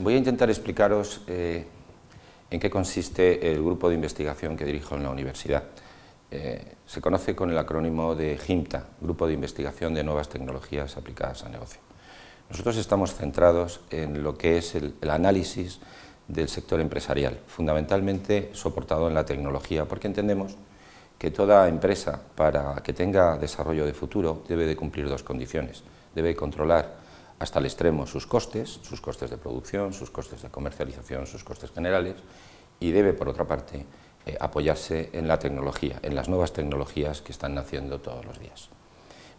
Voy a intentar explicaros eh, en qué consiste el grupo de investigación que dirijo en la universidad. Eh, se conoce con el acrónimo de GIMTA, Grupo de Investigación de Nuevas Tecnologías Aplicadas a Negocio. Nosotros estamos centrados en lo que es el, análisis del sector empresarial, fundamentalmente soportado en la tecnología, porque entendemos que toda empresa, para que tenga desarrollo de futuro, debe de cumplir dos condiciones. Debe controlar hasta el extremo sus costes, sus costes de producción, sus costes de comercialización, sus costes generales, y debe, por otra parte, eh, apoyarse en la tecnología, en las nuevas tecnologías que están naciendo todos los días.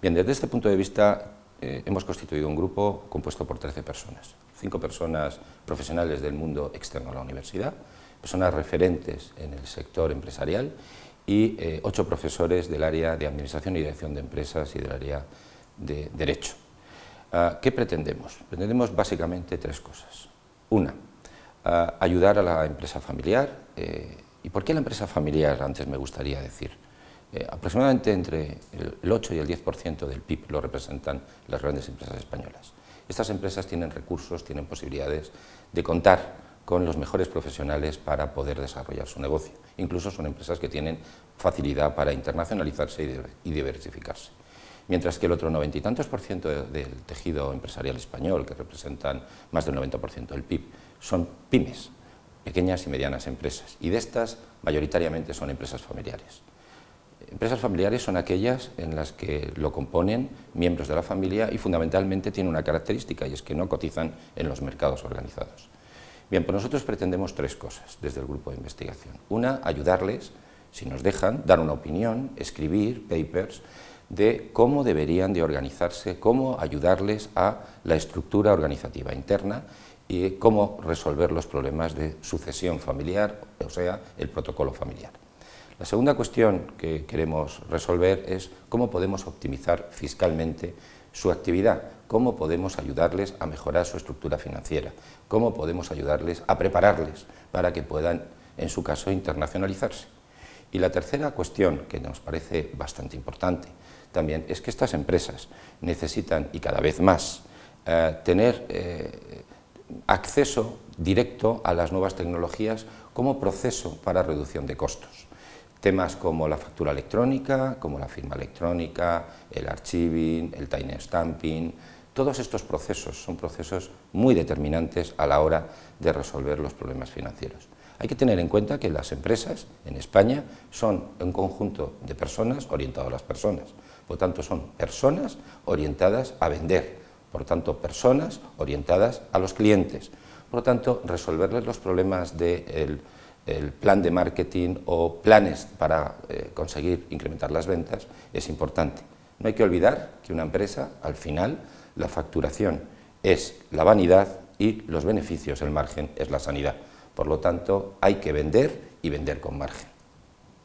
Bien, desde este punto de vista eh, hemos constituido un grupo compuesto por 13 personas, cinco personas profesionales del mundo externo a la universidad, personas referentes en el sector empresarial y eh, ocho profesores del área de Administración y Dirección de Empresas y del área de Derecho. Ah, ¿Qué pretendemos? Pretendemos básicamente tres cosas. Una, ah, ayudar a la empresa familiar. Eh, ¿Y por qué la empresa familiar? Antes me gustaría decir. Eh, aproximadamente entre el 8 y el 10% del PIB lo representan las grandes empresas españolas. Estas empresas tienen recursos, tienen posibilidades de contar con los mejores profesionales para poder desarrollar su negocio. Incluso son empresas que tienen facilidad para internacionalizarse y diversificarse mientras que el otro noventa y tantos por ciento del tejido empresarial español, que representan más del 90% del PIB, son pymes, pequeñas y medianas empresas, y de estas mayoritariamente son empresas familiares. Empresas familiares son aquellas en las que lo componen miembros de la familia y fundamentalmente tienen una característica y es que no cotizan en los mercados organizados. Bien, pues nosotros pretendemos tres cosas desde el grupo de investigación. Una, ayudarles, si nos dejan, dar una opinión, escribir papers de cómo deberían de organizarse, cómo ayudarles a la estructura organizativa interna y cómo resolver los problemas de sucesión familiar, o sea, el protocolo familiar. La segunda cuestión que queremos resolver es cómo podemos optimizar fiscalmente su actividad, cómo podemos ayudarles a mejorar su estructura financiera, cómo podemos ayudarles a prepararles para que puedan, en su caso, internacionalizarse. Y la tercera cuestión, que nos parece bastante importante también, es que estas empresas necesitan, y cada vez más, eh, tener eh, acceso directo a las nuevas tecnologías como proceso para reducción de costos. Temas como la factura electrónica, como la firma electrónica, el archiving, el time stamping, todos estos procesos son procesos muy determinantes a la hora de resolver los problemas financieros. Hay que tener en cuenta que las empresas en España son un conjunto de personas orientadas a las personas, por tanto son personas orientadas a vender, por tanto personas orientadas a los clientes, por tanto resolverles los problemas del plan de marketing o planes para eh, conseguir incrementar las ventas es importante. No hay que olvidar que una empresa, al final, la facturación es la vanidad y los beneficios, el margen, es la sanidad. Por lo tanto, hay que vender y vender con margen.